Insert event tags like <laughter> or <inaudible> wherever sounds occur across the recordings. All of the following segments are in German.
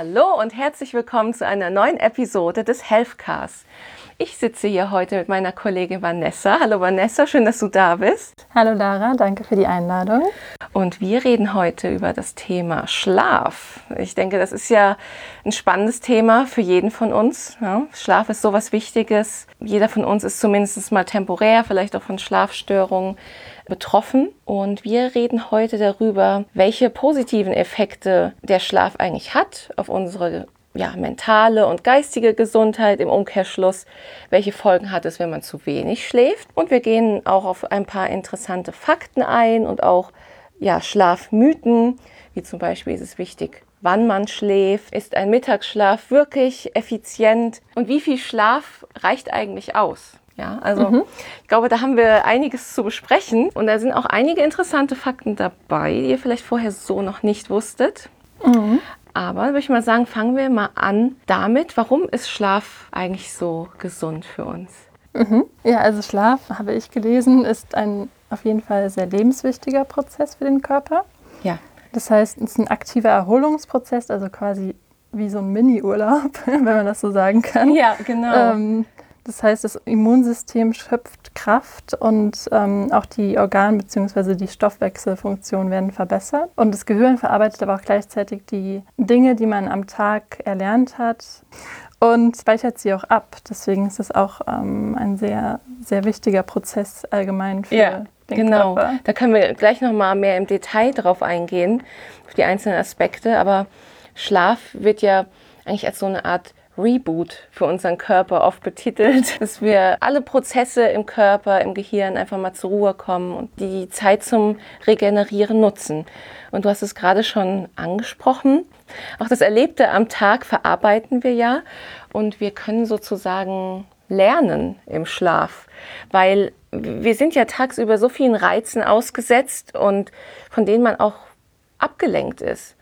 Hallo und herzlich willkommen zu einer neuen Episode des Healthcast. Ich sitze hier heute mit meiner Kollegin Vanessa. Hallo Vanessa, schön, dass du da bist. Hallo Lara, danke für die Einladung. Und wir reden heute über das Thema Schlaf. Ich denke, das ist ja ein spannendes Thema für jeden von uns. Ja, Schlaf ist sowas Wichtiges. Jeder von uns ist zumindest mal temporär, vielleicht auch von Schlafstörungen betroffen. Und wir reden heute darüber, welche positiven Effekte der Schlaf eigentlich hat auf unsere ja, mentale und geistige Gesundheit im Umkehrschluss. Welche Folgen hat es, wenn man zu wenig schläft? Und wir gehen auch auf ein paar interessante Fakten ein und auch ja, Schlafmythen, wie zum Beispiel ist es wichtig, wann man schläft, ist ein Mittagsschlaf wirklich effizient und wie viel Schlaf reicht eigentlich aus? Ja, also mhm. ich glaube, da haben wir einiges zu besprechen und da sind auch einige interessante Fakten dabei, die ihr vielleicht vorher so noch nicht wusstet. Mhm. Aber würde ich mal sagen, fangen wir mal an damit, warum ist Schlaf eigentlich so gesund für uns? Mhm. Ja, also Schlaf, habe ich gelesen, ist ein auf jeden Fall sehr lebenswichtiger Prozess für den Körper. Ja. Das heißt, es ist ein aktiver Erholungsprozess, also quasi wie so ein Mini-Urlaub, <laughs> wenn man das so sagen kann. Ja, genau. Ähm, das heißt, das Immunsystem schöpft Kraft und ähm, auch die Organ- bzw. die Stoffwechselfunktion werden verbessert. Und das Gehirn verarbeitet aber auch gleichzeitig die Dinge, die man am Tag erlernt hat und speichert sie auch ab. Deswegen ist es auch ähm, ein sehr, sehr wichtiger Prozess allgemein für ja, den genau. Körper. Da können wir gleich nochmal mehr im Detail drauf eingehen, auf die einzelnen Aspekte. Aber Schlaf wird ja eigentlich als so eine Art Reboot für unseren Körper oft betitelt, <laughs> dass wir alle Prozesse im Körper, im Gehirn einfach mal zur Ruhe kommen und die Zeit zum Regenerieren nutzen. Und du hast es gerade schon angesprochen. Auch das Erlebte am Tag verarbeiten wir ja und wir können sozusagen lernen im Schlaf, weil wir sind ja tagsüber so vielen Reizen ausgesetzt und von denen man auch abgelenkt ist.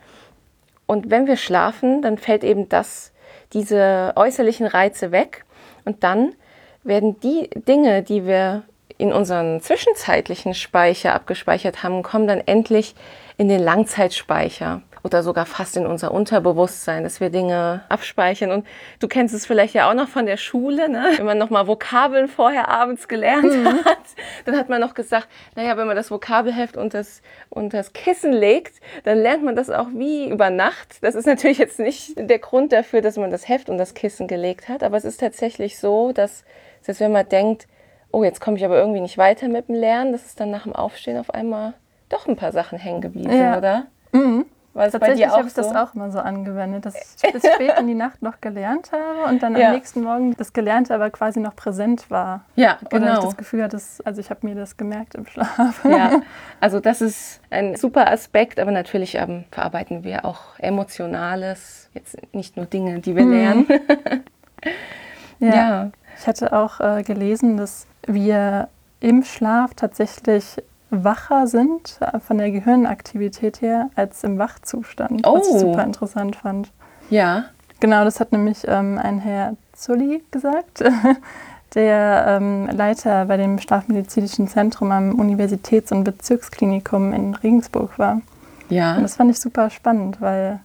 Und wenn wir schlafen, dann fällt eben das diese äußerlichen Reize weg. Und dann werden die Dinge, die wir in unseren zwischenzeitlichen Speicher abgespeichert haben, kommen dann endlich in den Langzeitspeicher oder sogar fast in unser Unterbewusstsein, dass wir Dinge abspeichern. Und du kennst es vielleicht ja auch noch von der Schule, ne? wenn man noch mal Vokabeln vorher abends gelernt mhm. hat, dann hat man noch gesagt, naja, wenn man das Vokabelheft und das, und das Kissen legt, dann lernt man das auch wie über Nacht. Das ist natürlich jetzt nicht der Grund dafür, dass man das Heft und das Kissen gelegt hat, aber es ist tatsächlich so, dass, dass wenn man denkt, oh, jetzt komme ich aber irgendwie nicht weiter mit dem Lernen, dass es dann nach dem Aufstehen auf einmal doch ein paar Sachen hängen geblieben ja. sind, oder? Mhm. War Tatsächlich habe ich so? das auch immer so angewendet, dass ich bis spät in die Nacht noch gelernt habe und dann ja. am nächsten Morgen das Gelernte aber quasi noch präsent war. Ja, genau. Oder ich das Gefühl hatte, also ich habe mir das gemerkt im Schlaf. Ja, <laughs> also das ist ein super Aspekt, aber natürlich ähm, verarbeiten wir auch Emotionales, jetzt nicht nur Dinge, die wir mhm. lernen. <laughs> ja. ja. Ich hatte auch äh, gelesen, dass wir im Schlaf tatsächlich wacher sind äh, von der Gehirnaktivität her als im Wachzustand, oh. was ich oh. super interessant fand. Ja. Genau, das hat nämlich ähm, ein Herr Zulli gesagt, <laughs> der ähm, Leiter bei dem Schlafmedizinischen Zentrum am Universitäts- und Bezirksklinikum in Regensburg war. Ja. Und das fand ich super spannend, weil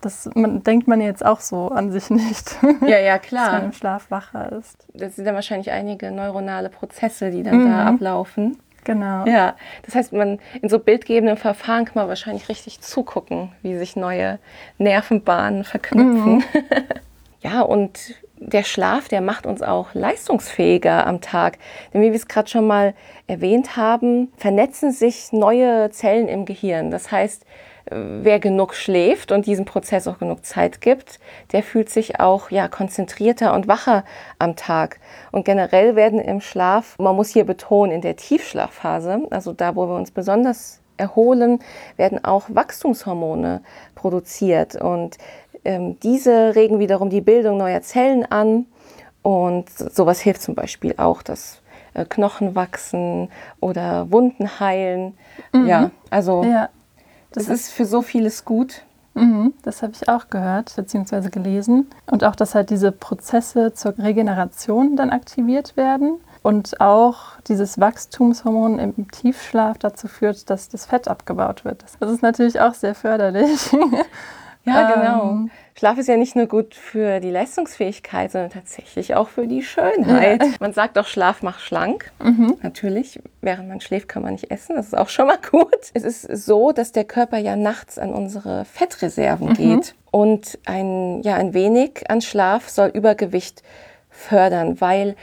das man, denkt man jetzt auch so an sich nicht. <laughs> Ja, ja, klar. Dass man im Schlaf wacher ist. Das sind dann wahrscheinlich einige neuronale Prozesse, die dann mhm. da ablaufen. Genau. Ja, das heißt, man in so bildgebenden Verfahren kann man wahrscheinlich richtig zugucken, wie sich neue Nervenbahnen verknüpfen. Mhm. <laughs> ja, und der Schlaf, der macht uns auch leistungsfähiger am Tag. Denn wie wir es gerade schon mal erwähnt haben, vernetzen sich neue Zellen im Gehirn. Das heißt, wer genug schläft und diesem Prozess auch genug Zeit gibt, der fühlt sich auch ja, konzentrierter und wacher am Tag. Und generell werden im Schlaf, man muss hier betonen, in der Tiefschlafphase, also da, wo wir uns besonders erholen, werden auch Wachstumshormone produziert. Und ähm, diese regen wiederum die Bildung neuer Zellen an. Und sowas hilft zum Beispiel auch, dass äh, Knochen wachsen oder Wunden heilen. Mhm. Ja, also ja. Das ist für so vieles gut. Mhm, das habe ich auch gehört bzw. gelesen. Und auch, dass halt diese Prozesse zur Regeneration dann aktiviert werden. Und auch dieses Wachstumshormon im Tiefschlaf dazu führt, dass das Fett abgebaut wird. Das ist natürlich auch sehr förderlich. Ja, <laughs> genau. Ähm, Schlaf ist ja nicht nur gut für die Leistungsfähigkeit, sondern tatsächlich auch für die Schönheit. Ja. Man sagt auch, Schlaf macht schlank. Mhm. Natürlich, während man schläft, kann man nicht essen. Das ist auch schon mal <laughs> gut. Es ist so, dass der Körper ja nachts an unsere Fettreserven mhm. geht. Und ein, ja, ein wenig an Schlaf soll Übergewicht fördern, weil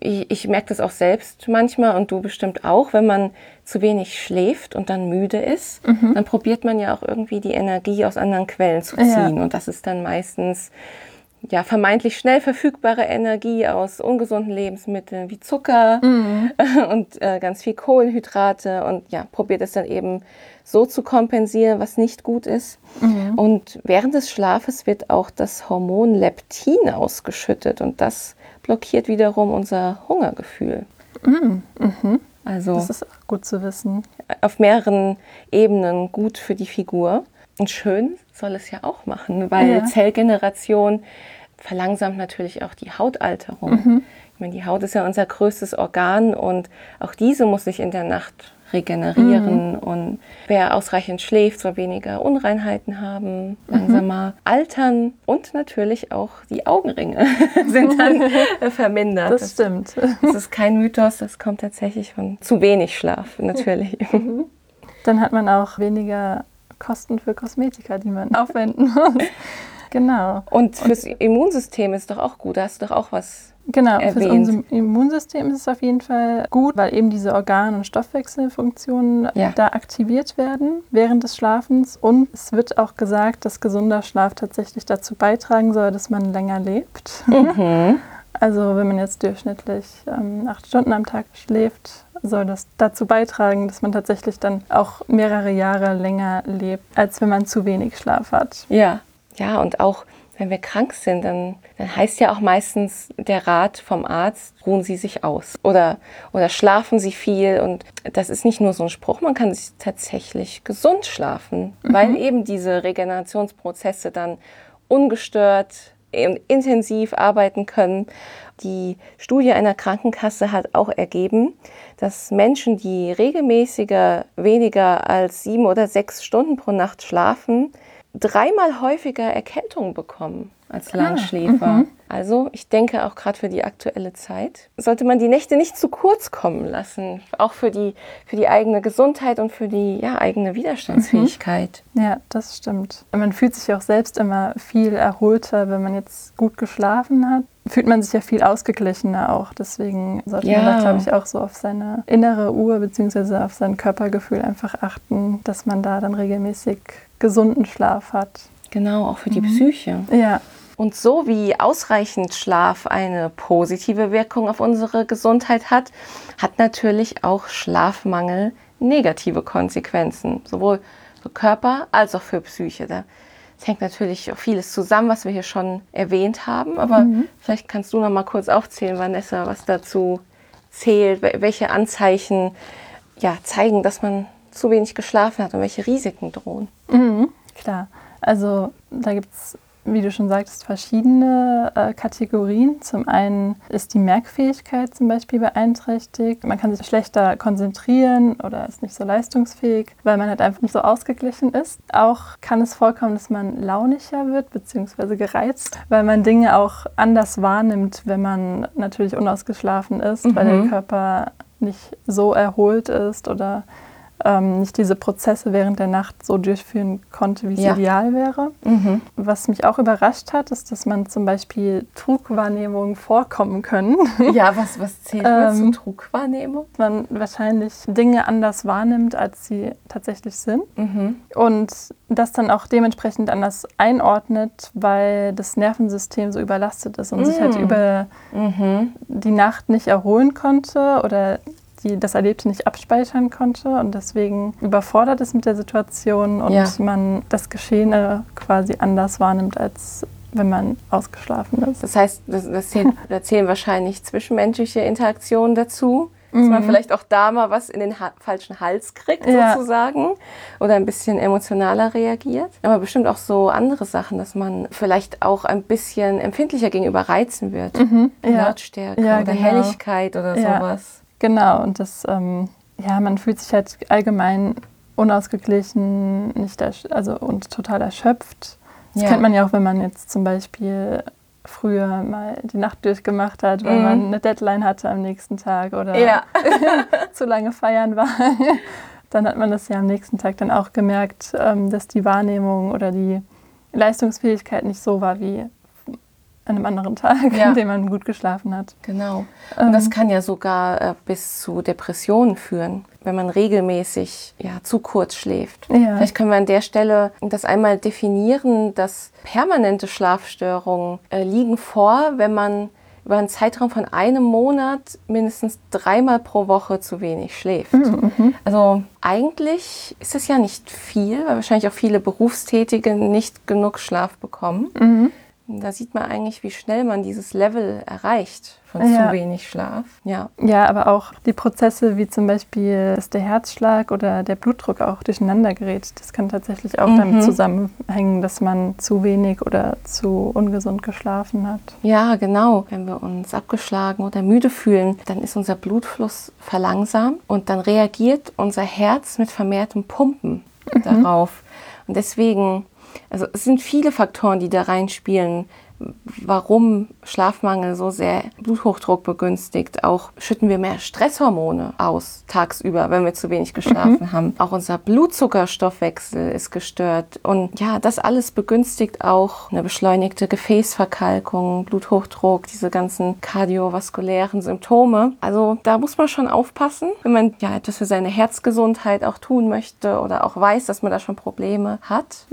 ich, ich merke das auch selbst manchmal und du bestimmt auch, wenn man zu wenig schläft und dann müde ist, mhm. dann probiert man ja auch irgendwie die Energie aus anderen Quellen zu ziehen. Ja. Und das ist dann meistens ja, vermeintlich schnell verfügbare Energie aus ungesunden Lebensmitteln wie Zucker mhm. <laughs> und äh, ganz viel Kohlenhydrate und ja, probiert es dann eben so zu kompensieren, was nicht gut ist. Mhm. Und während des Schlafes wird auch das Hormon Leptin ausgeschüttet und das blockiert wiederum unser Hungergefühl. Mhm. Mhm. Also das ist auch gut zu wissen. Auf mehreren Ebenen gut für die Figur. Und schön soll es ja auch machen, weil ja. Zellgeneration verlangsamt natürlich auch die Hautalterung. Mhm. Ich meine, die Haut ist ja unser größtes Organ und auch diese muss sich in der Nacht regenerieren. Mhm. Und wer ausreichend schläft, soll weniger Unreinheiten haben, langsamer mhm. altern und natürlich auch die Augenringe <laughs> sind dann vermindert. Das, das stimmt. Das ist kein Mythos, das kommt tatsächlich von zu wenig Schlaf, <laughs> natürlich. Mhm. Dann hat man auch weniger Kosten für Kosmetika, die man <laughs> aufwenden muss. Genau. Und fürs Immunsystem ist doch auch gut. Da hast du doch auch was Genau, für unser Immunsystem ist es auf jeden Fall gut, weil eben diese Organ- und Stoffwechselfunktionen ja. da aktiviert werden während des Schlafens. Und es wird auch gesagt, dass gesunder Schlaf tatsächlich dazu beitragen soll, dass man länger lebt. Mhm. <laughs> Also wenn man jetzt durchschnittlich ähm, acht Stunden am Tag schläft, soll das dazu beitragen, dass man tatsächlich dann auch mehrere Jahre länger lebt, als wenn man zu wenig Schlaf hat. Ja, ja, und auch wenn wir krank sind, dann, dann heißt ja auch meistens der Rat vom Arzt, ruhen Sie sich aus oder, oder schlafen Sie viel. Und das ist nicht nur so ein Spruch, man kann sich tatsächlich gesund schlafen, mhm. weil eben diese Regenerationsprozesse dann ungestört und intensiv arbeiten können. Die Studie einer Krankenkasse hat auch ergeben, dass Menschen, die regelmäßiger weniger als sieben oder sechs Stunden pro Nacht schlafen, dreimal häufiger Erkältung bekommen als ah, Langschläfer. Ah, also ich denke auch gerade für die aktuelle Zeit sollte man die Nächte nicht zu kurz kommen lassen, auch für die, für die eigene Gesundheit und für die ja, eigene Widerstandsfähigkeit. Mhm. Ja, das stimmt. Man fühlt sich auch selbst immer viel erholter, wenn man jetzt gut geschlafen hat. Fühlt man sich ja viel ausgeglichener auch. Deswegen sollte ja. man da, glaube ich, auch so auf seine innere Uhr bzw. auf sein Körpergefühl einfach achten, dass man da dann regelmäßig gesunden Schlaf hat. Genau, auch für die mhm. Psyche. Ja. Und so wie ausreichend Schlaf eine positive Wirkung auf unsere Gesundheit hat, hat natürlich auch Schlafmangel negative Konsequenzen, sowohl für Körper als auch für Psyche. Da hängt natürlich auch vieles zusammen, was wir hier schon erwähnt haben, aber mhm. vielleicht kannst du noch mal kurz aufzählen, Vanessa, was dazu zählt, welche Anzeichen ja, zeigen, dass man zu wenig geschlafen hat und welche Risiken drohen. Mhm, klar. Also da gibt es, wie du schon sagtest, verschiedene äh, Kategorien. Zum einen ist die Merkfähigkeit zum Beispiel beeinträchtigt. Man kann sich schlechter konzentrieren oder ist nicht so leistungsfähig, weil man halt einfach nicht so ausgeglichen ist. Auch kann es vorkommen, dass man launiger wird bzw. gereizt, weil man Dinge auch anders wahrnimmt, wenn man natürlich unausgeschlafen ist, mhm. weil der mhm. Körper nicht so erholt ist oder ähm, nicht diese Prozesse während der Nacht so durchführen konnte, wie es ja. ideal wäre. Mhm. Was mich auch überrascht hat, ist, dass man zum Beispiel Trugwahrnehmungen vorkommen können. <laughs> Ja, was, was zählt ähm, zur Trugwahrnehmung? Man wahrscheinlich Dinge anders wahrnimmt, als sie tatsächlich sind. Mhm. Und das dann auch dementsprechend anders einordnet, weil das Nervensystem so überlastet ist und mhm. sich halt mm. über mhm. die Nacht nicht erholen konnte oder die das Erlebte nicht abspeichern konnte und deswegen überfordert ist mit der Situation und ja. man das Geschehene quasi anders wahrnimmt, als wenn man ausgeschlafen ist. Das heißt, das, das zählen, <laughs> da zählen wahrscheinlich zwischenmenschliche Interaktionen dazu, dass man mhm. vielleicht auch da mal was in den ha falschen Hals kriegt, ja. sozusagen, oder ein bisschen emotionaler reagiert. Aber bestimmt auch so andere Sachen, dass man vielleicht auch ein bisschen empfindlicher gegenüber Reizen wird. Mhm. Ja. Lautstärke ja, oder genau. Helligkeit oder sowas. Genau, und das, ähm, ja, man fühlt sich halt allgemein unausgeglichen, nicht also und total erschöpft. Das Ja. kennt man ja auch, wenn man jetzt zum Beispiel früher mal die Nacht durchgemacht hat, weil Mhm. man eine Deadline hatte am nächsten Tag oder Ja. <laughs> zu lange feiern war. <laughs> Dann hat man das ja am nächsten Tag dann auch gemerkt, ähm, dass die Wahrnehmung oder die Leistungsfähigkeit nicht so war wie an einem anderen Tag, Ja. an dem man gut geschlafen hat. Genau. Und das kann ja sogar äh, bis zu Depressionen führen, wenn man regelmäßig ja, zu kurz schläft. Ja. Vielleicht können wir an der Stelle das einmal definieren, dass permanente Schlafstörungen äh, liegen vor, wenn man über einen Zeitraum von einem Monat mindestens dreimal pro Woche zu wenig schläft. Also eigentlich ist es ja nicht viel, weil wahrscheinlich auch viele Berufstätige nicht genug Schlaf bekommen. Da sieht man eigentlich, wie schnell man dieses Level erreicht von Ja. zu wenig Schlaf. Ja. Ja, aber auch die Prozesse wie zum Beispiel, dass der Herzschlag oder der Blutdruck auch durcheinander gerät, das kann tatsächlich auch Mhm. damit zusammenhängen, dass man zu wenig oder zu ungesund geschlafen hat. ja, genau. Wenn wir uns abgeschlagen oder müde fühlen, dann ist unser Blutfluss verlangsamt und dann reagiert unser Herz mit vermehrtem Pumpen darauf. Und deswegen, also es sind viele Faktoren, die da reinspielen, warum Schlafmangel so sehr Bluthochdruck begünstigt. Auch schütten wir mehr Stresshormone aus tagsüber, wenn wir zu wenig geschlafen haben. Auch unser Blutzuckerstoffwechsel ist gestört. Und ja, das alles begünstigt auch eine beschleunigte Gefäßverkalkung, Bluthochdruck, diese ganzen kardiovaskulären Symptome. Also da muss man schon aufpassen, wenn man ja etwas für seine Herzgesundheit auch tun möchte oder auch weiß, dass man da schon Probleme hat.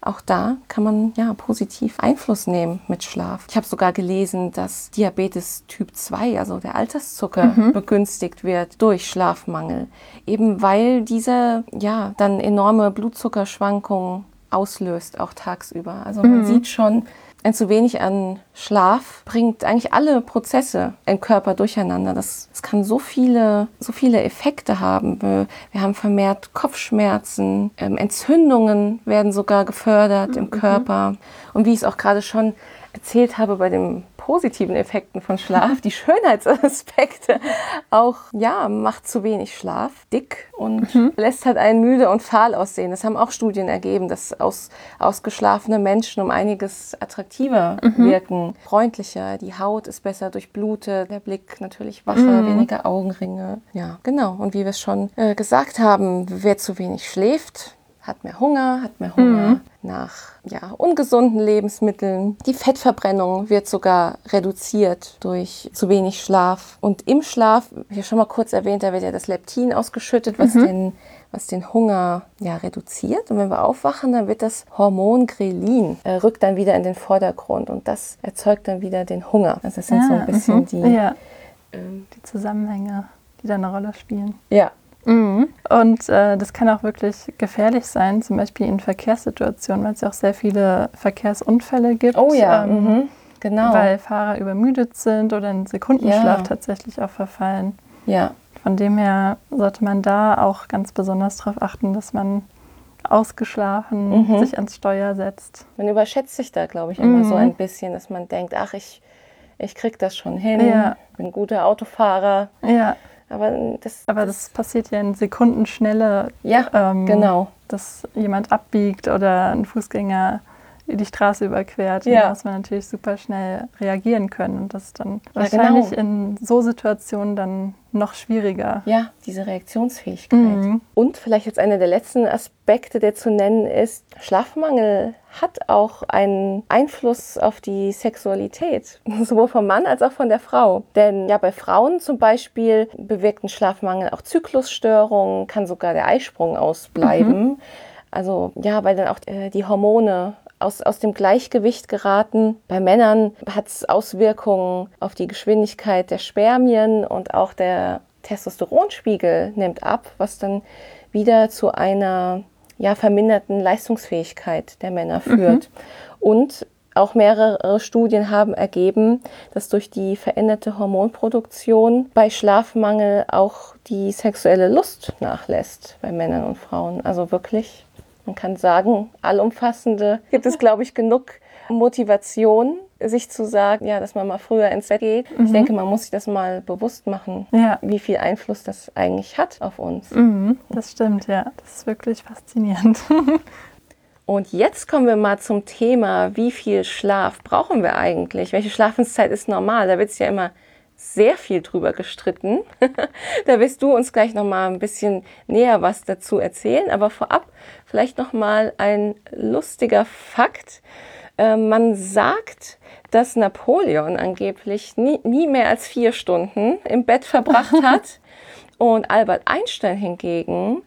Auch da kann man ja positiv Einfluss nehmen mit Schlaf. Ich habe sogar gelesen, dass Diabetes Typ 2, also der Alterszucker, begünstigt wird durch Schlafmangel. Eben weil dieser ja dann enorme Blutzuckerschwankungen auslöst, auch tagsüber. Also man sieht schon, ein zu wenig an Schlaf bringt eigentlich alle Prozesse im Körper durcheinander. Das, das kann so viele, so viele Effekte haben. Wir, wir haben vermehrt Kopfschmerzen, ähm, Entzündungen werden sogar gefördert im Körper. Und wie ich es auch gerade schon erzählt habe bei den positiven Effekten von Schlaf, die <laughs> Schönheitsaspekte, auch ja, macht zu wenig Schlaf dick und lässt halt einen müde und fahl aussehen. Das haben auch Studien ergeben, dass aus, ausgeschlafene Menschen um einiges attraktiver wirken, freundlicher, die Haut ist besser durchblutet, der Blick natürlich wacher, weniger Augenringe. Ja, genau. Und wie wir es schon äh, gesagt haben, wer zu wenig schläft, hat mehr Hunger, hat mehr Hunger nach ja, ungesunden Lebensmitteln. Die Fettverbrennung wird sogar reduziert durch zu wenig Schlaf. Und im Schlaf, wie ich schon mal kurz erwähnt, da wird ja das Leptin ausgeschüttet, was, den, was den Hunger ja, reduziert. Und wenn wir aufwachen, dann wird das Hormon Grelin, äh, rückt dann wieder in den Vordergrund und das erzeugt dann wieder den Hunger. Also das sind so ein Ah, bisschen mhm. die... Ja, Ähm, die Zusammenhänge, die da eine Rolle spielen. ja. Und äh, das kann auch wirklich gefährlich sein, zum Beispiel in Verkehrssituationen, weil es ja auch sehr viele Verkehrsunfälle gibt. Oh ja, ähm, mhm. genau. Weil Fahrer übermüdet sind oder in Sekundenschlaf Ja. tatsächlich auch verfallen. ja. Von dem her sollte man da auch ganz besonders darauf achten, dass man ausgeschlafen Mhm. sich ans Steuer setzt. Man überschätzt sich da, glaube ich, immer Mhm. so ein bisschen, dass man denkt, ach, ich, ich krieg das schon hin, Ja. bin ein guter Autofahrer. Ja, Aber das, aber das passiert ja in Sekundenschnelle, ja, ähm, genau. dass jemand abbiegt oder ein Fußgänger die Straße überquert. Ja. Da muss man natürlich super schnell reagieren können. Und das ist dann Ja, wahrscheinlich genau. in so Situationen dann noch schwieriger. Ja, diese Reaktionsfähigkeit. Mhm. Und vielleicht jetzt einer der letzten Aspekte, der zu nennen ist, Schlafmangel hat auch einen Einfluss auf die Sexualität, <laughs> sowohl vom Mann als auch von der Frau. Denn ja, bei Frauen zum Beispiel bewirkt ein Schlafmangel auch Zyklusstörungen, kann sogar der Eisprung ausbleiben. Also ja, weil dann auch äh, die Hormone aus, aus dem Gleichgewicht geraten. Bei Männern hat es Auswirkungen auf die Geschwindigkeit der Spermien und auch der Testosteronspiegel nimmt ab, was dann wieder zu einer ja, verminderten Leistungsfähigkeit der Männer führt. Und auch mehrere Studien haben ergeben, dass durch die veränderte Hormonproduktion bei Schlafmangel auch die sexuelle Lust nachlässt bei Männern und Frauen. Also wirklich, man kann sagen, allumfassende gibt es, glaube ich, genug Motivation, sich zu sagen, ja, dass man mal früher ins Bett geht. Ich denke, man muss sich das mal bewusst machen, Ja. wie viel Einfluss das eigentlich hat auf uns. Mhm, das stimmt, ja. Das ist wirklich faszinierend. <laughs> Und jetzt kommen wir mal zum Thema, wie viel Schlaf brauchen wir eigentlich? Welche Schlafenszeit ist normal? Da wird es ja immer sehr viel drüber gestritten. <laughs> da wirst du uns gleich noch mal ein bisschen näher was dazu erzählen. Aber vorab vielleicht noch mal ein lustiger Fakt. Äh, man sagt, dass Napoleon angeblich nie, nie mehr als vier Stunden im Bett verbracht <laughs> hat und Albert Einstein hingegen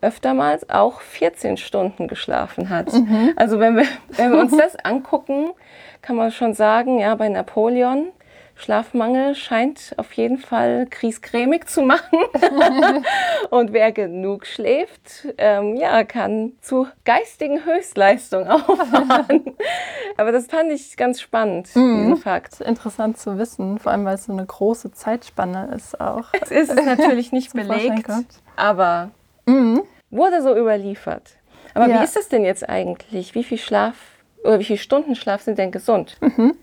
öftermals auch 14 Stunden geschlafen hat. Mhm. Also wenn wir, wenn wir uns das angucken, kann man schon sagen, ja, bei Napoleon Schlafmangel scheint auf jeden Fall kriescremig zu machen. <laughs> und wer genug schläft, ähm, ja, kann zu geistigen Höchstleistungen <laughs> auffahren. Aber das fand ich ganz spannend, mhm. diesen Fakt. Interessant zu wissen, vor allem weil es so eine große Zeitspanne ist auch. Es ist <laughs> natürlich nicht belegt, aber mhm. wurde so überliefert. Aber ja. wie ist das denn jetzt eigentlich? Wie viel Schlaf oder wie viele Stunden Schlaf sind denn gesund? Mhm.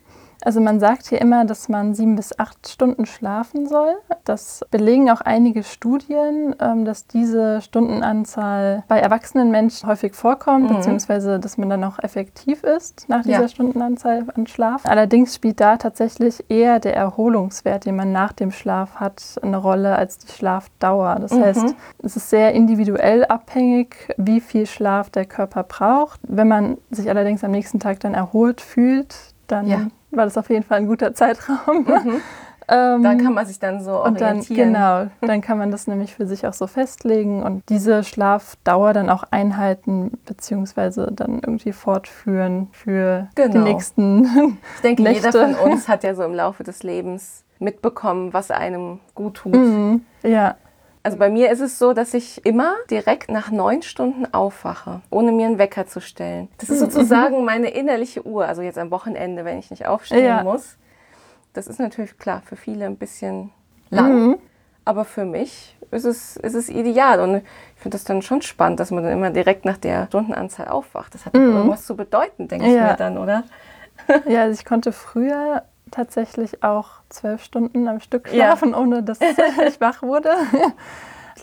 Also man sagt hier immer, dass man sieben bis acht Stunden schlafen soll. Das belegen auch einige Studien, ähm, dass diese Stundenanzahl bei erwachsenen Menschen häufig vorkommt, mhm. beziehungsweise dass man dann auch effektiv ist nach dieser ja. Stundenanzahl an Schlaf. Allerdings spielt da tatsächlich eher der Erholungswert, den man nach dem Schlaf hat, eine Rolle als die Schlafdauer. Das mhm. heißt, es ist sehr individuell abhängig, wie viel Schlaf der Körper braucht. Wenn man sich allerdings am nächsten Tag dann erholt fühlt, dann ja war das auf jeden Fall ein guter Zeitraum. Mhm. <laughs> Ähm, da kann man sich dann so orientieren. Und dann, genau, dann kann man das nämlich für sich auch so festlegen und diese Schlafdauer dann auch einhalten beziehungsweise dann irgendwie fortführen für genau. die nächsten Ich denke, Nächte. jeder von uns <laughs> hat ja so im Laufe des Lebens mitbekommen, was einem gut tut. Mhm, ja. Also bei mir ist es so, dass ich immer direkt nach neun Stunden aufwache, ohne mir einen Wecker zu stellen. Das ist mhm. sozusagen <laughs> meine innerliche Uhr. Also jetzt am Wochenende, wenn ich nicht aufstehen ja. muss. Das ist natürlich klar für viele ein bisschen lang. Mhm. Aber für mich ist es, ist es ideal. Und ich finde das dann schon spannend, dass man dann immer direkt nach der Stundenanzahl aufwacht. Das hat mhm. irgendwas zu bedeuten, denke ja. ich mir dann, oder? ja, also ich konnte früher tatsächlich auch zwölf Stunden am Stück schlafen, ja. ohne dass <laughs> ich wach wurde.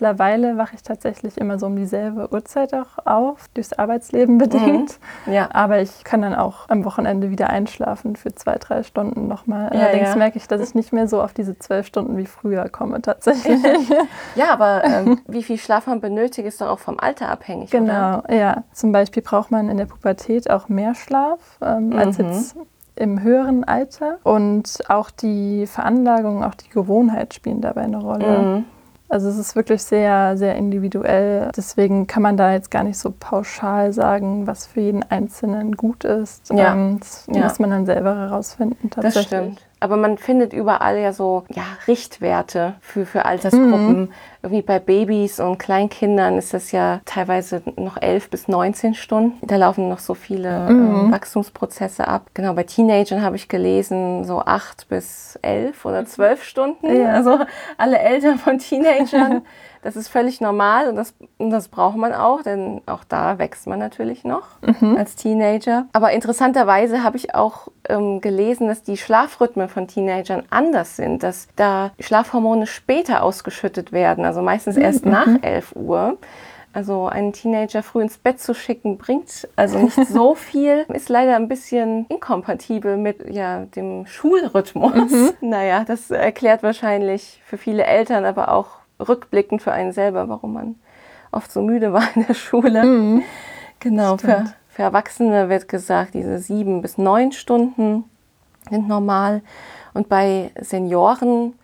Mittlerweile wache ich tatsächlich immer so um dieselbe Uhrzeit auch auf, durchs Arbeitsleben bedingt. Mhm. Ja. Aber ich kann dann auch am Wochenende wieder einschlafen für zwei, drei Stunden nochmal. Ja, Allerdings ja. merke ich, dass ich nicht mehr so auf diese zwölf Stunden wie früher komme tatsächlich. <laughs> ja, aber <laughs> ähm, wie viel Schlaf man benötigt, ist doch auch vom Alter abhängig. Genau, oder? ja. Zum Beispiel braucht man in der Pubertät auch mehr Schlaf ähm, mhm. als jetzt im höheren Alter. Und auch die Veranlagung, auch die Gewohnheit spielen dabei eine Rolle. Mhm. Also es ist wirklich sehr, sehr individuell. Deswegen kann man da jetzt gar nicht so pauschal sagen, was für jeden Einzelnen gut ist. Ja. Ähm, das ja. muss man dann selber herausfinden tatsächlich. Das stimmt. Aber man findet überall ja so ja, Richtwerte für, für Altersgruppen. Mhm. Irgendwie bei Babys und Kleinkindern ist das ja teilweise noch 11 bis 19 Stunden. Da laufen noch so viele mhm. äh, Wachstumsprozesse ab. Genau, bei Teenagern habe ich gelesen, so 8 bis 11 oder 12 Stunden. Ja. Also alle Eltern von Teenagern <laughs> Das ist völlig normal und das, und das braucht man auch, denn auch da wächst man natürlich noch mhm. als Teenager. Aber interessanterweise habe ich auch ähm, gelesen, dass die Schlafrhythmen von Teenagern anders sind, dass da Schlafhormone später ausgeschüttet werden, also meistens erst mhm. nach 11 Uhr. Also einen Teenager früh ins Bett zu schicken, bringt also nicht <laughs> so viel, ist leider ein bisschen inkompatibel mit ja, dem Schulrhythmus. Mhm. <laughs> Naja, das erklärt wahrscheinlich für viele Eltern, aber auch rückblickend für einen selber, warum man oft so müde war in der Schule. Mhm. Genau, für, für Erwachsene wird gesagt, diese sieben bis neun Stunden sind normal. Und bei Senioren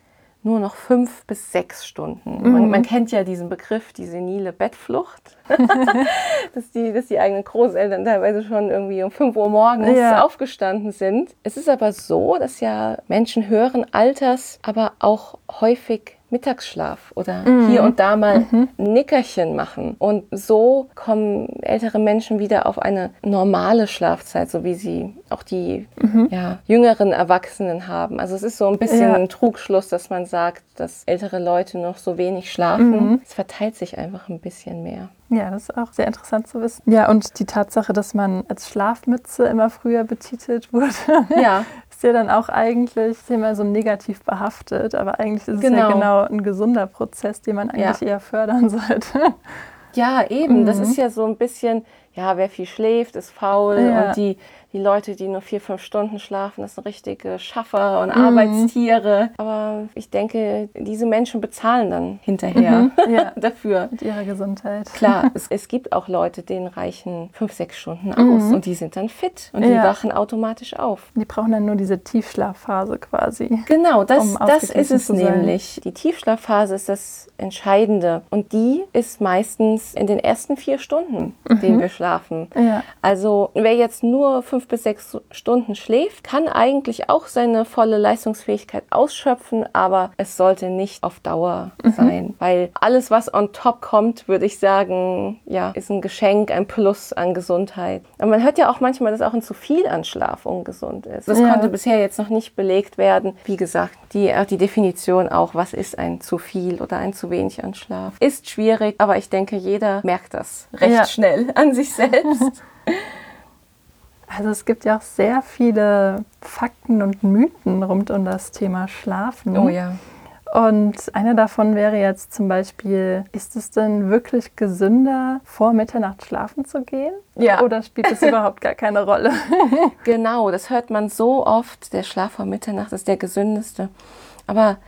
nur noch fünf bis sechs Stunden. Mhm. Man, man, kennt ja diesen Begriff, die senile Bettflucht, <laughs> dass, die, dass die eigenen Großeltern teilweise schon irgendwie um fünf Uhr morgens ja. aufgestanden sind. Es ist aber so, dass ja Menschen höheren Alters aber auch häufig Mittagsschlaf oder mhm. hier und da mal mhm. ein Nickerchen machen. Und so kommen ältere Menschen wieder auf eine normale Schlafzeit, so wie sie auch die mhm. ja, jüngeren Erwachsenen haben. Also es ist so ein bisschen ja. ein Trugschluss, dass man sagt, dass ältere Leute noch so wenig schlafen. Mhm. Es verteilt sich einfach ein bisschen mehr. Ja, das ist auch sehr interessant zu wissen. Ja, und die Tatsache, dass man als Schlafmütze immer früher betitelt wurde, <laughs> ja. ist ja dann auch eigentlich immer so negativ behaftet. Aber eigentlich ist genau. es ja genau, genau ein gesunder Prozess, den man eigentlich ja. eher fördern <laughs> sollte. Ja, eben. Mhm. Das ist ja so ein bisschen, ja, wer viel schläft, ist faul Ja. und die, die Leute, die nur vier, fünf Stunden schlafen, das sind richtige Schaffer und Mhm. Arbeitstiere. Aber ich denke, diese Menschen bezahlen dann hinterher <laughs> Ja. dafür. Mit ihrer Gesundheit. Klar, <laughs> es, es gibt auch Leute, denen reichen fünf, sechs Stunden aus und die sind dann fit und die Mhm. Ja. wachen automatisch auf. Die brauchen dann nur diese Tiefschlafphase quasi. Genau, das, Um das ist es nämlich. Die Tiefschlafphase ist das Entscheidende und die ist meistens in den ersten vier Stunden, Mhm. den wir schlafen. Ja. Also wer jetzt nur fünf bis sechs Stunden schläft, kann eigentlich auch seine volle Leistungsfähigkeit ausschöpfen, aber es sollte nicht auf Dauer Mhm. sein, weil alles, was on top kommt, würde ich sagen, ja, ist ein Geschenk, ein Plus an Gesundheit. Und man hört ja auch manchmal, dass auch ein zu viel an Schlaf ungesund ist. Das Ja. konnte bisher jetzt noch nicht belegt werden. Wie gesagt, die, auch die Definition auch, was ist ein zu viel oder ein zu wenig an Schlaf, ist schwierig, aber ich denke, jeder merkt das recht Ja. schnell an sich selbst. <laughs> Also es gibt ja auch sehr viele Fakten und Mythen rund um das Thema Schlafen. Oh ja. Und einer davon wäre jetzt zum Beispiel, ist es denn wirklich gesünder, vor Mitternacht schlafen zu gehen? Ja. Oder spielt es <laughs> überhaupt gar keine Rolle? Genau, das hört man so oft. Der Schlaf vor Mitternacht ist der gesündeste. Aber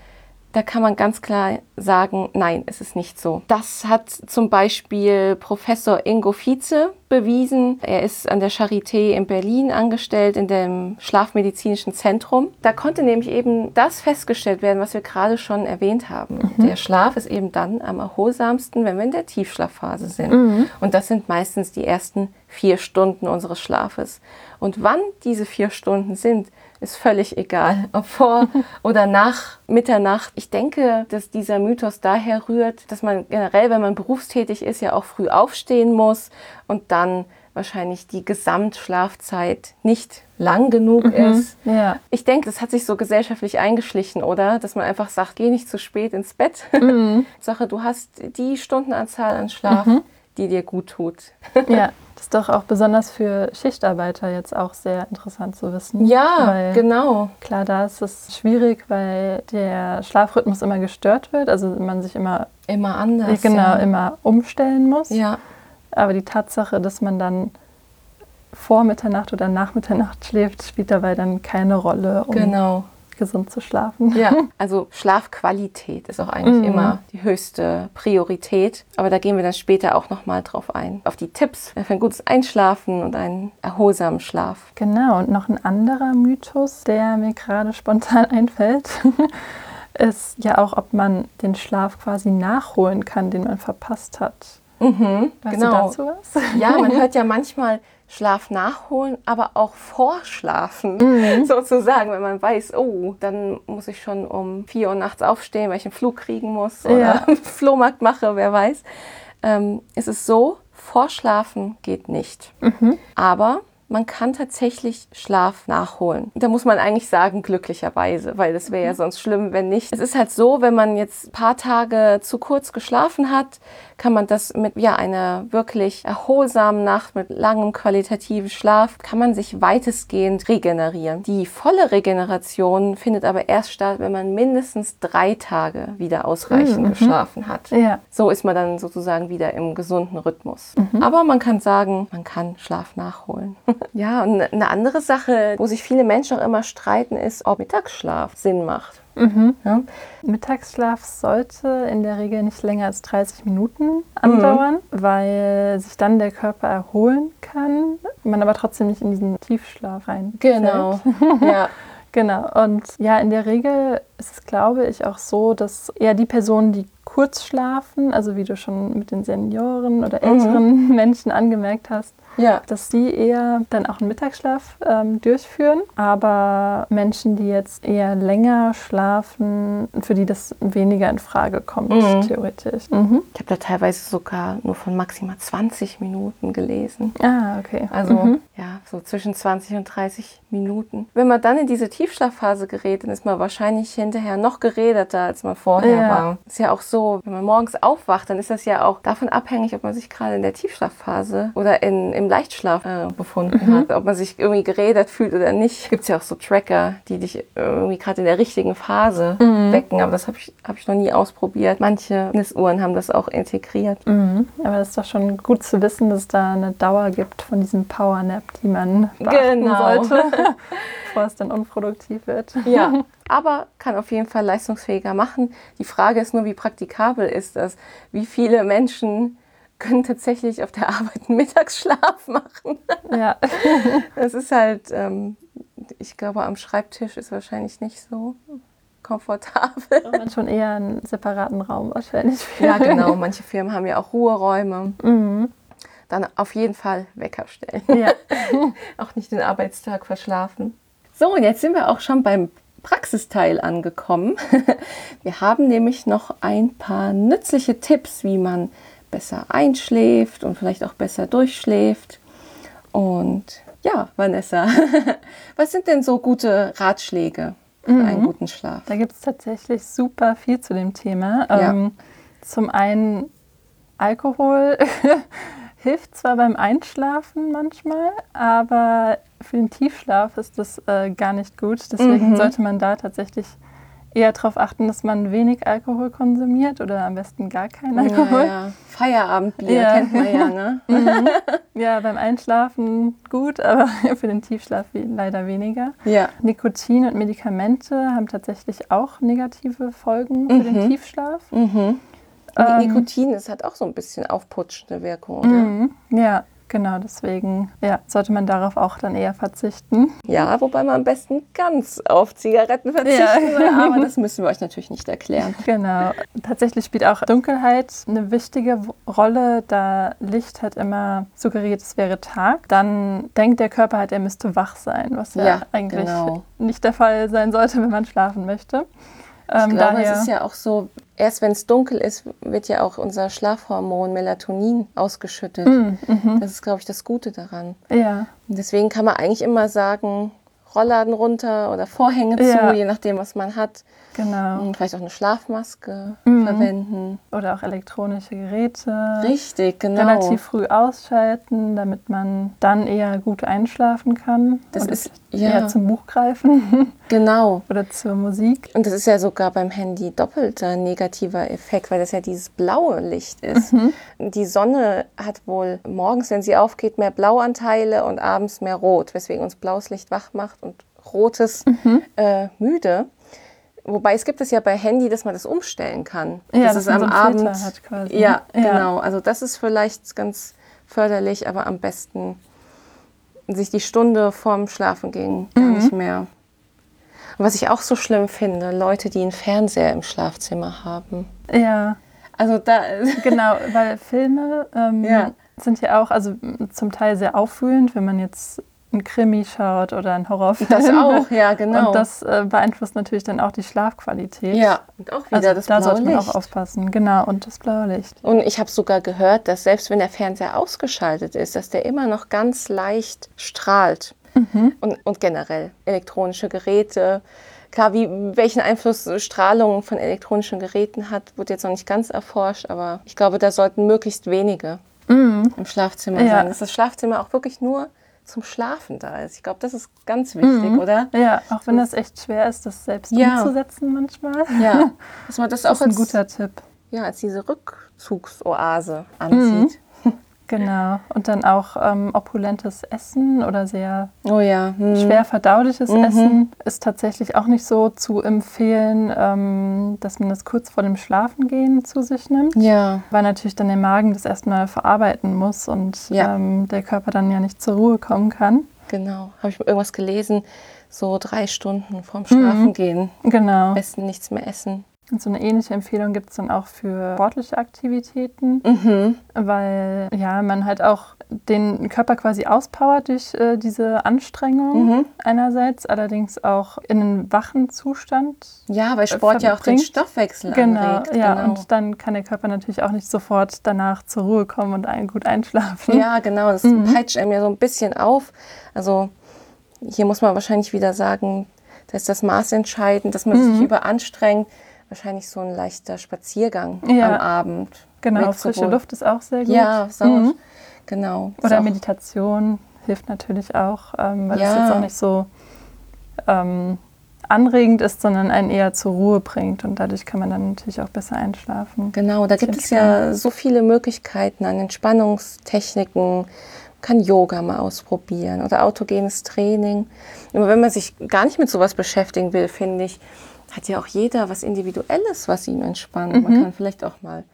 da kann man ganz klar sagen, nein, es ist nicht so. Das hat zum Beispiel Professor Ingo Vize bewiesen. Er ist an der Charité in Berlin angestellt, in dem Schlafmedizinischen Zentrum. Da konnte nämlich eben das festgestellt werden, was wir gerade schon erwähnt haben. Der Schlaf ist eben dann am erholsamsten, wenn wir in der Tiefschlafphase sind. Und das sind meistens die ersten vier Stunden unseres Schlafes. Und wann diese vier Stunden sind, ist völlig egal, ob vor <laughs> oder nach Mitternacht. Ich denke, dass dieser Mythos daher rührt, dass man generell, wenn man berufstätig ist, ja auch früh aufstehen muss und dann wahrscheinlich die Gesamtschlafzeit nicht lang genug ist. ja. Ich denke, das hat sich so gesellschaftlich eingeschlichen, oder? Dass man einfach sagt, geh nicht zu spät ins Bett. <laughs> Sache, du hast die Stundenanzahl an Schlaf, die dir gut tut. ja, <laughs> das ist doch auch besonders für Schichtarbeiter jetzt auch sehr interessant zu wissen. Ja, weil, genau. Klar, da ist es schwierig, weil der Schlafrhythmus immer gestört wird, also man sich immer, Immer anders. genau, ja. immer umstellen muss. Ja, Aber die Tatsache, dass man dann vor Mitternacht oder nach Mitternacht schläft, spielt dabei dann keine Rolle, um genau. Gesund zu schlafen. Ja, <laughs> also Schlafqualität ist auch eigentlich Mhm. immer die höchste Priorität. Aber da gehen wir dann später auch nochmal drauf ein. Auf die Tipps für ein gutes Einschlafen und einen erholsamen Schlaf. Genau, und noch ein anderer Mythos, der mir gerade spontan <laughs> einfällt, <laughs> ist ja auch, ob man den Schlaf quasi nachholen kann, den man verpasst hat. Mhm, Weißt genau. du dazu was? Ja, man hört ja manchmal Schlaf nachholen, aber auch vorschlafen, Mhm. <laughs> sozusagen, wenn man weiß, oh, dann muss ich schon um vier Uhr nachts aufstehen, weil ich einen Flug kriegen muss oder Ja. <laughs> einen Flohmarkt mache, wer weiß. Ähm, es ist so, vorschlafen geht nicht. Mhm. Aber man kann tatsächlich Schlaf nachholen. Da muss man eigentlich sagen, glücklicherweise, weil das wäre ja sonst schlimm, wenn nicht. Es ist halt so, wenn man jetzt ein paar Tage zu kurz geschlafen hat, kann man das mit ja, einer wirklich erholsamen Nacht, mit langem qualitativen Schlaf, kann man sich weitestgehend regenerieren. Die volle Regeneration findet aber erst statt, wenn man mindestens drei Tage wieder ausreichend geschlafen hat. Ja. So ist man dann sozusagen wieder im gesunden Rhythmus. Aber man kann sagen, man kann Schlaf nachholen. <laughs> ja, und eine andere Sache, wo sich viele Menschen auch immer streiten, ist, ob Mittagsschlaf Sinn macht. Ja? Mittagsschlaf sollte in der Regel nicht länger als 30 Minuten andauern, weil sich dann der Körper erholen kann, man aber trotzdem nicht in diesen Tiefschlaf rein. Genau. <laughs> ja. Genau. Und ja, in der Regel ist es, glaube ich, auch so, dass eher die Personen, die kurz schlafen, also wie du schon mit den Senioren oder älteren <laughs> Menschen angemerkt hast, Ja. dass die eher dann auch einen Mittagsschlaf ähm, durchführen. Aber Menschen, die jetzt eher länger schlafen, für die das weniger in Frage kommt, Mhm. theoretisch. Mhm. Ich habe da teilweise sogar nur von maximal 20 Minuten gelesen. Ah, okay. Also Mhm. ja, so zwischen 20 und 30 Minuten. Wenn man dann in diese Tiefschlafphase gerät, dann ist man wahrscheinlich hinter hinterher noch geredeter, als man vorher Ja. war. Ist ja auch so, wenn man morgens aufwacht, dann ist das ja auch davon abhängig, ob man sich gerade in der Tiefschlafphase oder in, im Leichtschlaf äh, befunden hat, ob man sich irgendwie geredet fühlt oder nicht. Gibt es ja auch so Tracker, die dich irgendwie gerade in der richtigen Phase wecken, aber das habe ich, hab ich noch nie ausprobiert. Manche Fitnessuhren haben das auch integriert. Mhm. Aber es ist doch schon gut zu wissen, dass es da eine Dauer gibt von diesem Powernap, die man beachten Genau. sollte, <laughs> bevor es dann unproduktiv wird. Ja, <laughs> aber kann auf jeden Fall leistungsfähiger machen. Die Frage ist nur, wie praktikabel ist das? Wie viele Menschen können tatsächlich auf der Arbeit einen Mittagsschlaf machen? Ja. <laughs> Das ist halt, ähm, ich glaube, am Schreibtisch ist wahrscheinlich nicht so komfortabel. Man schon eher einen separaten Raum wahrscheinlich. Ja, genau. Manche Firmen haben ja auch Ruheräume. Mhm. Dann auf jeden Fall Wecker stellen. Ja. <laughs> auch nicht den Arbeitstag verschlafen. So, und jetzt sind wir auch schon beim Praxisteil angekommen. <laughs> Wir haben nämlich noch ein paar nützliche Tipps, wie man besser einschläft und vielleicht auch besser durchschläft. Und ja, Vanessa, <laughs> was sind denn so gute Ratschläge für einen guten Schlaf? Da gibt es tatsächlich super viel zu dem Thema. Ja. Ähm, zum einen Alkohol <laughs> hilft zwar beim Einschlafen manchmal, aber für den Tiefschlaf ist das äh, gar nicht gut. Deswegen Mhm. sollte man da tatsächlich eher darauf achten, dass man wenig Alkohol konsumiert oder am besten gar keinen Alkohol. Ja, ja. Feierabendbier Ja. kennt man ja, ne? <laughs> Ja, beim Einschlafen gut, aber <laughs> für den Tiefschlaf leider weniger. Ja. Nikotin und Medikamente haben tatsächlich auch negative Folgen für den Tiefschlaf. Mhm. Ähm, Nikotin, das hat auch so ein bisschen aufputschende Wirkung, oder? Mhm. Ja, genau, deswegen ja, sollte man darauf auch dann eher verzichten. Ja, wobei man am besten ganz auf Zigaretten verzichten Ja. soll, aber <laughs> das müssen wir euch natürlich nicht erklären. Genau. Tatsächlich spielt auch Dunkelheit eine wichtige Rolle, da Licht halt immer suggeriert, es wäre Tag. Dann denkt der Körper halt, er müsste wach sein, was ja, Ja, eigentlich genau. nicht der Fall sein sollte, wenn man schlafen möchte. Ähm, Ich glaube, daher, es ist ja auch so, erst wenn es dunkel ist, wird ja auch unser Schlafhormon Melatonin ausgeschüttet. Mhm. Das ist, glaube ich, das Gute daran. ja, Und deswegen kann man eigentlich immer sagen, Rollladen runter oder Vorhänge Ja. zu, je nachdem, was man hat. Genau. Und vielleicht auch eine Schlafmaske Mhm. verwenden. Oder auch elektronische Geräte. Richtig, genau. relativ früh ausschalten, damit man dann eher gut einschlafen kann. Das Oder ist- ja. eher zum Buch greifen <laughs> Genau. oder zur Musik. Und das ist ja sogar beim Handy doppelter negativer Effekt, weil das ja dieses blaue Licht ist. Mhm. Die Sonne hat wohl morgens, wenn sie aufgeht, mehr Blauanteile und abends mehr Rot, weswegen uns blaues Licht wach macht und rotes Mhm. äh, müde. Wobei es gibt es ja bei Handy, dass man das umstellen kann. Ja, dass dass es am so Abend Filter hat quasi. Ja, Ja. genau. Also das ist vielleicht ganz förderlich, aber am besten sich die Stunde vorm Schlafengehen gar Mhm. nicht mehr. Und was ich auch so schlimm finde, Leute, die einen Fernseher im Schlafzimmer haben. Ja, Also da, <laughs> genau, weil Filme ähm, Ja. sind ja auch also zum Teil sehr aufwühlend, wenn man jetzt einen Krimi schaut oder einen Horrorfilm. das auch, ja <laughs> genau. Und das äh, beeinflusst natürlich dann auch die Schlafqualität. ja, und auch wieder also das da blaue sollte man Licht. auch aufpassen. Genau, und das blaue Licht. Und ich habe sogar gehört, dass selbst wenn der Fernseher ausgeschaltet ist, dass der immer noch ganz leicht strahlt. Mhm. Und, und generell elektronische Geräte. Klar, wie, welchen Einfluss Strahlung von elektronischen Geräten hat, wird jetzt noch nicht ganz erforscht, aber ich glaube, da sollten möglichst wenige im Schlafzimmer Ja. sein. Dass das Schlafzimmer auch wirklich nur zum Schlafen da ist. Ich glaube, das ist ganz wichtig, oder? Ja, auch wenn das echt schwer ist, das selbst Ja. umzusetzen manchmal. Ja, <laughs> dass man das, Das auch ist ein als, guter Tipp. ja, als diese Rückzugsoase ansieht. Genau. Und dann auch ähm, opulentes Essen oder sehr Oh ja. hm. schwer verdauliches Mhm. Essen ist tatsächlich auch nicht so zu empfehlen, ähm, dass man das kurz vor dem Schlafengehen zu sich nimmt. Ja. Weil natürlich dann der Magen das erstmal verarbeiten muss und Ja. ähm, der Körper dann ja nicht zur Ruhe kommen kann. Genau. Habe ich irgendwas gelesen? So drei Stunden vorm Schlafengehen. Genau. Am besten nichts mehr essen. Und so eine ähnliche Empfehlung gibt es dann auch für sportliche Aktivitäten, Mhm. weil ja man halt auch den Körper quasi auspowert durch äh, diese Anstrengung Mhm. einerseits, allerdings auch in einen wachen Zustand. Ja, weil Sport ja auch den verbringt. Stoffwechsel Genau, anregt. ja, genau. und dann kann der Körper natürlich auch nicht sofort danach zur Ruhe kommen und ein, gut einschlafen. Ja, genau. Das peitscht einem ja so ein bisschen auf. Also hier muss man wahrscheinlich wieder sagen, Da ist das Maß entscheidend, dass man Mhm. sich überanstrengt. Wahrscheinlich so ein leichter Spaziergang Ja. am Abend. Genau, frische Luft ist auch sehr gut. Ja, sauer. Mhm. Genau. Oder auch- Meditation hilft natürlich auch, ähm, weil Ja. es jetzt auch nicht so ähm, anregend ist, sondern einen eher zur Ruhe bringt. Und dadurch kann man dann natürlich auch besser einschlafen. Genau, da gibt es ja so viele Möglichkeiten an Entspannungstechniken. Man kann Yoga mal ausprobieren oder autogenes Training. Aber wenn man sich gar nicht mit sowas beschäftigen will, finde ich, hat ja auch jeder was Individuelles, was ihm entspannt. Mhm. Man kann vielleicht auch mal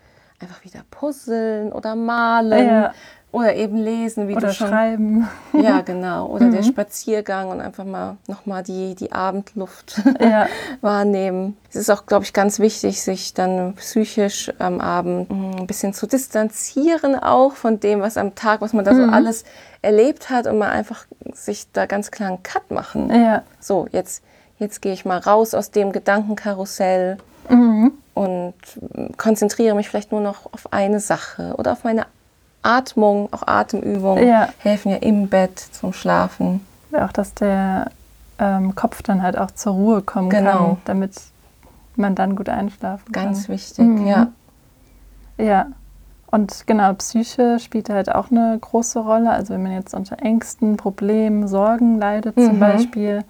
einfach wieder puzzeln oder malen Ja. oder eben lesen, wie Oder du schon schreiben. <laughs> Ja, <laughs> genau. Oder Mhm. der Spaziergang und einfach mal nochmal die, die Abendluft Ja. <laughs> wahrnehmen. Es ist auch, glaube ich, ganz wichtig, sich dann psychisch am Abend ein bisschen zu distanzieren, auch von dem, was am Tag, was man da so Mhm. alles erlebt hat und mal einfach sich da ganz klar einen Cut machen. Ja. So, jetzt, jetzt gehe ich mal raus aus dem Gedankenkarussell Mhm. und konzentriere mich vielleicht nur noch auf eine Sache oder auf meine Atmung. Auch Atemübungen Ja. helfen ja im Bett zum Schlafen. Auch, dass der ähm, Kopf dann halt auch zur Ruhe kommen Genau. kann, damit man dann gut einschlafen Ganz kann. wichtig, Mhm. ja. Ja. Und genau, Psyche spielt halt auch eine große Rolle. Also wenn man jetzt unter Ängsten, Problemen, Sorgen leidet zum Mhm. Beispiel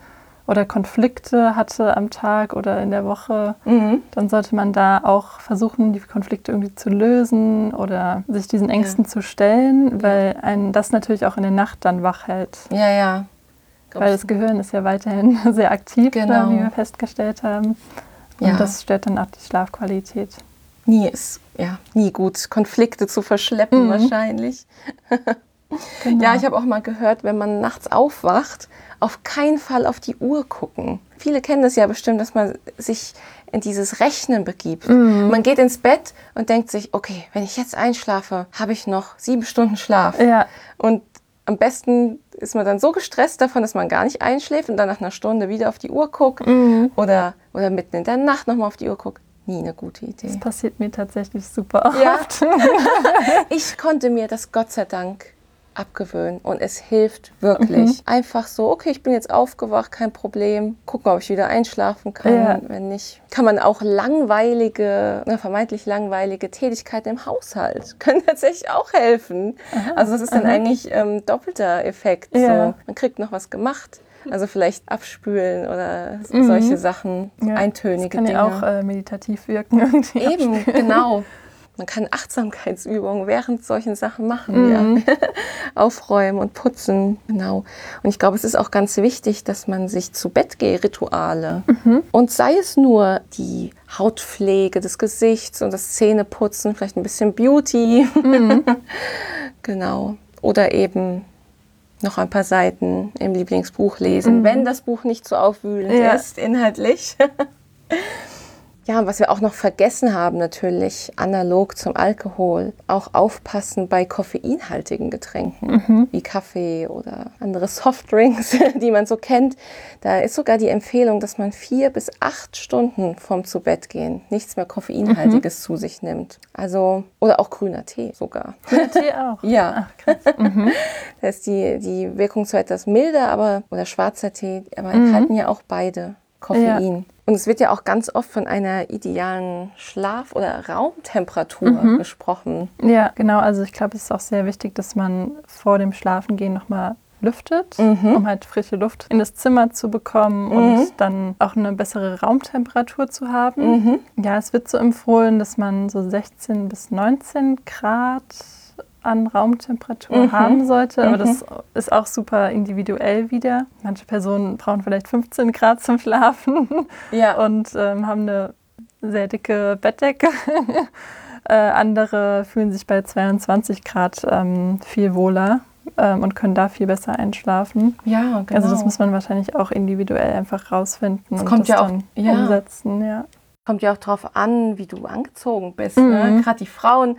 oder Konflikte hatte am Tag oder in der Woche, Mhm. dann sollte man da auch versuchen, die Konflikte irgendwie zu lösen oder sich diesen Ängsten zu stellen, weil einen das natürlich auch in der Nacht dann wach hält. Ja, ja. Weil das Gehirn ist ja weiterhin <laughs> sehr aktiv, Genau. wie wir festgestellt haben. Und Ja. das stört dann auch die Schlafqualität. nie ist ja nie gut, Konflikte zu verschleppen Mhm. wahrscheinlich. <laughs> Genau. Ja, ich habe auch mal gehört, wenn man nachts aufwacht, auf keinen Fall auf die Uhr gucken. Viele kennen das ja bestimmt, dass man sich in dieses Rechnen begibt. Mhm. Man geht ins Bett und denkt sich, okay, wenn ich jetzt einschlafe, habe ich noch sieben Stunden Schlaf. Ja, Und am besten ist man dann so gestresst davon, dass man gar nicht einschläft und dann nach einer Stunde wieder auf die Uhr guckt Mhm. oder, oder mitten in der Nacht nochmal auf die Uhr guckt. Nie eine gute das Idee. passiert mir tatsächlich super oft. Ja. <laughs> Ich konnte mir das Gott sei Dank abgewöhnen und es hilft wirklich. Einfach so, okay, ich bin jetzt aufgewacht, kein Problem. Gucken, ob ich wieder einschlafen kann. Ja. Wenn nicht, kann man auch langweilige, vermeintlich langweilige Tätigkeiten im Haushalt <laughs> können tatsächlich auch helfen. also das ist dann eigentlich ähm, doppelter Effekt. Ja. So. Man kriegt noch was gemacht. Also vielleicht abspülen oder so- solche Sachen, Ja, eintönige Das kann Dinge. ja auch äh, meditativ wirken. <laughs> Eben, genau. Man kann Achtsamkeitsübungen während solchen Sachen machen, ja. <laughs> Aufräumen und putzen, genau. Und ich glaube, es ist auch ganz wichtig, dass man sich zu Bett geht, Rituale. Und sei es nur die Hautpflege des Gesichts und das Zähneputzen, vielleicht ein bisschen Beauty. <laughs> genau. Oder eben noch ein paar Seiten im Lieblingsbuch lesen, wenn das Buch nicht so aufwühlend Ja. ist, inhaltlich. <laughs> Ja, und was wir auch noch vergessen haben natürlich, analog zum Alkohol, auch aufpassen bei koffeinhaltigen Getränken, wie Kaffee oder andere <laughs> Softdrinks, die man so kennt. Da ist sogar die Empfehlung, dass man vier bis acht Stunden vorm zu Bett gehen nichts mehr koffeinhaltiges zu sich nimmt. Also, oder auch grüner Tee sogar. Der Tee auch. <laughs> Ja. Ach, krass. <laughs> Da ist die, die Wirkung zwar etwas milder, aber, oder schwarzer Tee, aber enthalten ja auch beide Koffein. Und es wird ja auch ganz oft von einer idealen Schlaf- oder Raumtemperatur gesprochen. Ja, genau. Also ich glaube, es ist auch sehr wichtig, dass man vor dem Schlafengehen nochmal lüftet, um halt frische Luft in das Zimmer zu bekommen und dann auch eine bessere Raumtemperatur zu haben. Ja, es wird so empfohlen, dass man so 16 bis 19 Grad an Raumtemperatur haben sollte, aber das ist auch super individuell wieder. Manche Personen brauchen vielleicht 15 Grad zum Schlafen <laughs> Ja. und ähm, haben eine sehr dicke Bettdecke. <laughs> äh, andere fühlen sich bei 22 Grad ähm, viel wohler ähm, und können da viel besser einschlafen. Ja, genau. Also das muss man wahrscheinlich auch individuell einfach rausfinden und kommt das ja auch- dann ja. umsetzen. Ja. Kommt ja auch darauf an, wie du angezogen bist. Ne? Gerade die Frauen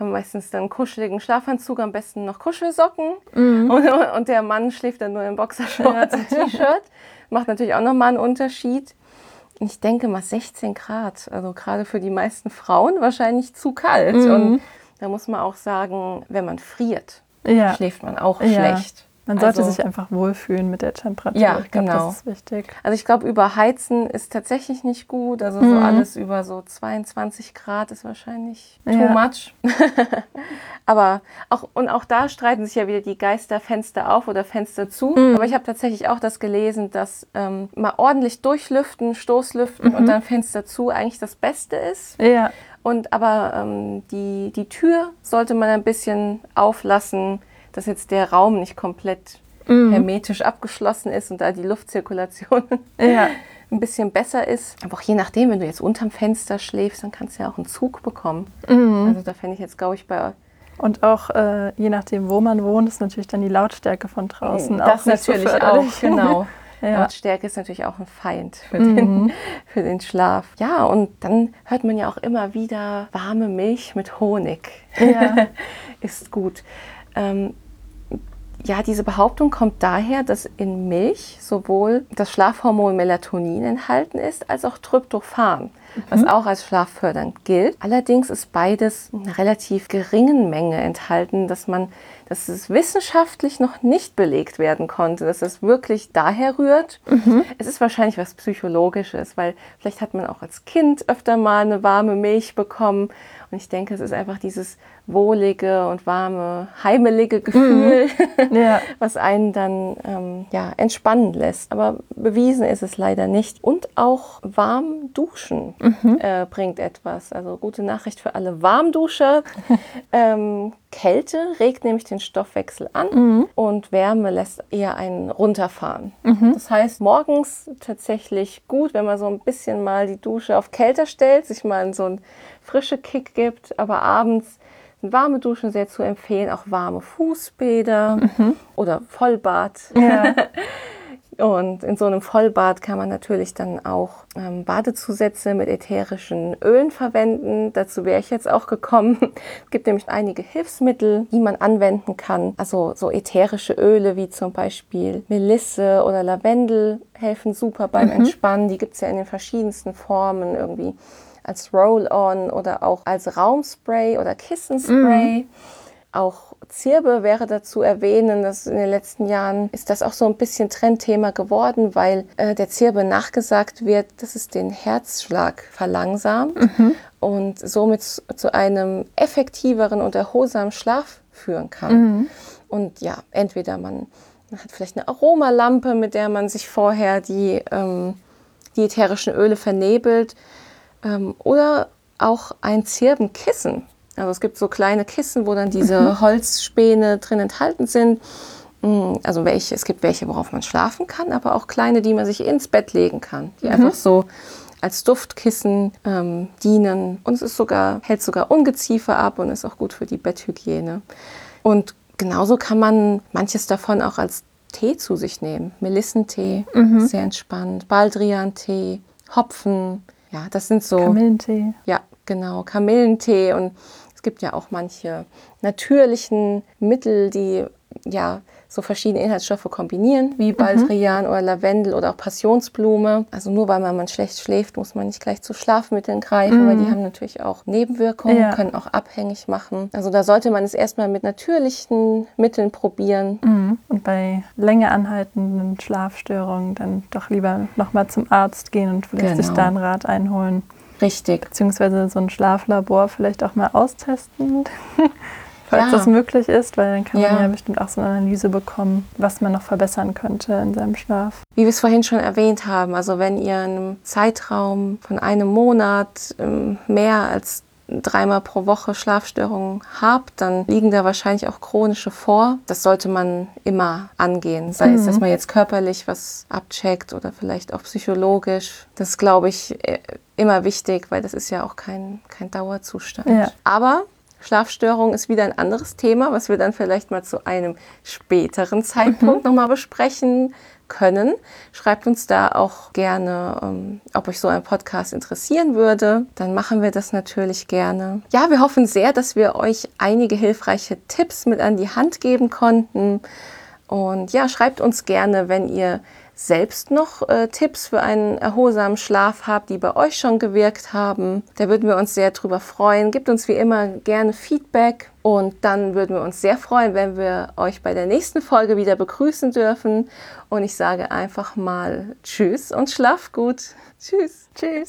haben meistens dann einen kuscheligen Schlafanzug, am besten noch Kuschelsocken. Und, und der Mann schläft dann nur im Boxershorts und <laughs> T-Shirt. Macht natürlich auch nochmal einen Unterschied. Ich denke mal 16 Grad, also gerade für die meisten Frauen wahrscheinlich zu kalt. Und da muss man auch sagen, wenn man friert, Ja. schläft man auch Ja. schlecht. Man sollte also, sich einfach wohlfühlen mit der Temperatur. Ja, ich glaub, genau. Das ist wichtig. Also ich glaube, überheizen ist tatsächlich nicht gut. Also mhm. so alles über so 22 Grad ist wahrscheinlich too ja. much. <laughs> Aber auch, und auch da streiten sich ja wieder die Geister Fenster auf oder Fenster zu. Mhm. Aber ich habe tatsächlich auch das gelesen, dass ähm, mal ordentlich durchlüften, Stoßlüften mhm. und dann Fenster zu eigentlich das Beste ist. Ja. Und aber ähm, die, die Tür sollte man ein bisschen auflassen, dass jetzt der Raum nicht komplett mhm. hermetisch abgeschlossen ist und da die Luftzirkulation <laughs> ja. ein bisschen besser ist. Aber auch je nachdem, wenn du jetzt unterm Fenster schläfst, dann kannst du ja auch einen Zug bekommen. Mhm. Also da fände ich jetzt, glaube ich, bei und auch äh, je nachdem, wo man wohnt, ist natürlich dann die Lautstärke von draußen das auch natürlich so auch, <laughs> genau. Ja. Lautstärke ist natürlich auch ein Feind für, mhm. den, <laughs> für den Schlaf. Ja, und dann hört man ja auch immer wieder, warme Milch mit Honig ja. ist gut. Ähm, ja, diese Behauptung kommt daher, dass in Milch sowohl das Schlafhormon Melatonin enthalten ist, als auch Tryptophan was mhm. auch als schlaffördernd gilt. Allerdings ist beides in einer relativ geringen Menge enthalten, dass man, dass es wissenschaftlich noch nicht belegt werden konnte, dass es wirklich daher rührt. Mhm. Es ist wahrscheinlich was Psychologisches, weil vielleicht hat man auch als Kind öfter mal eine warme Milch bekommen. Und ich denke, es ist einfach dieses wohlige und warme, heimelige Gefühl, mhm. <laughs> ja. was einen dann ähm, ja, entspannen lässt. Aber bewiesen ist es leider nicht. Und auch warm duschen mhm. äh, bringt etwas. Also gute Nachricht für alle Warmduscher. <laughs> ähm, Kälte regt nämlich den Stoffwechsel an mhm. und Wärme lässt eher einen runterfahren. Mhm. Das heißt, morgens tatsächlich gut, wenn man so ein bisschen mal die Dusche auf kälter stellt, sich mal so einen frische Kick gibt, aber abends warme Duschen sehr zu empfehlen, auch warme Fußbäder mhm. oder Vollbad. Ja. <laughs> Und in so einem Vollbad kann man natürlich dann auch ähm, Badezusätze mit ätherischen Ölen verwenden. Dazu wäre ich jetzt auch gekommen. <laughs> es gibt nämlich einige Hilfsmittel, die man anwenden kann. Also so ätherische Öle wie zum Beispiel Melisse oder Lavendel helfen super beim mhm. Entspannen. Die gibt es ja in den verschiedensten Formen irgendwie als Roll-on oder auch als Raumspray oder Kissenspray. Mhm. Auch Zirbe wäre dazu erwähnen, dass in den letzten Jahren ist das auch so ein bisschen Trendthema geworden, weil äh, der Zirbe nachgesagt wird, dass es den Herzschlag verlangsamt mhm. und somit zu einem effektiveren und erholsamen Schlaf führen kann. Mhm. Und ja, entweder man, man, hat vielleicht eine Aromalampe, mit der man sich vorher die, ähm, die ätherischen Öle vernebelt ähm, oder auch ein Zirbenkissen. Also es gibt so kleine Kissen, wo dann diese mhm. Holzspäne drin enthalten sind. Mm, also welche, es gibt welche, worauf man schlafen kann, aber auch kleine, die man sich ins Bett legen kann, die mhm. einfach so als Duftkissen ähm, dienen. Und es ist sogar, hält sogar Ungeziefer ab und ist auch gut für die Betthygiene. Und genauso kann man manches davon auch als Tee zu sich nehmen. Melissentee, mhm. sehr entspannt. Baldrian-Tee, Hopfen, ja, das sind so. Kamillentee. Ja, genau. Kamillentee. Und es gibt ja auch manche natürlichen Mittel, die ja so verschiedene Inhaltsstoffe kombinieren, wie mhm. Baldrian mhm. oder Lavendel oder auch Passionsblume. Also nur weil man, schlecht schläft, muss man nicht gleich zu Schlafmitteln greifen, mhm. weil die mhm. haben natürlich auch Nebenwirkungen, ja. können auch abhängig machen. Also da sollte man es erstmal mit natürlichen Mitteln probieren. Mhm. Und bei länger anhaltenden Schlafstörungen dann doch lieber nochmal zum Arzt gehen und vielleicht genau. sich da einen Rat einholen. Richtig. Beziehungsweise so ein Schlaflabor vielleicht auch mal austesten. <laughs> falls ja. das möglich ist, weil dann kann ja. man ja bestimmt auch so eine Analyse bekommen, was man noch verbessern könnte in seinem Schlaf. Wie wir es vorhin schon erwähnt haben, also wenn ihr einen Zeitraum von einem Monat ähm, mehr als dreimal pro Woche Schlafstörungen habt, dann liegen da wahrscheinlich auch chronische vor. Das sollte man immer angehen, sei mhm. es, dass man jetzt körperlich was abcheckt oder vielleicht auch psychologisch. Das glaube ich äh, immer wichtig, weil das ist ja auch kein, kein Dauerzustand. Ja. Aber Schlafstörung ist wieder ein anderes Thema, was wir dann vielleicht mal zu einem späteren Zeitpunkt mhm. nochmal besprechen können. Schreibt uns da auch gerne, ähm, ob euch so ein Podcast interessieren würde. Dann machen wir das natürlich gerne. Ja, wir hoffen sehr, dass wir euch einige hilfreiche Tipps mit an die Hand geben konnten. Und ja, schreibt uns gerne, wenn ihr selbst noch äh, Tipps für einen erholsamen Schlaf habt, die bei euch schon gewirkt haben. Da würden wir uns sehr drüber freuen. Gebt uns wie immer gerne Feedback und dann würden wir uns sehr freuen, wenn wir euch bei der nächsten Folge wieder begrüßen dürfen. Und ich sage einfach mal Tschüss und schlaf gut. Tschüss. Tschüss.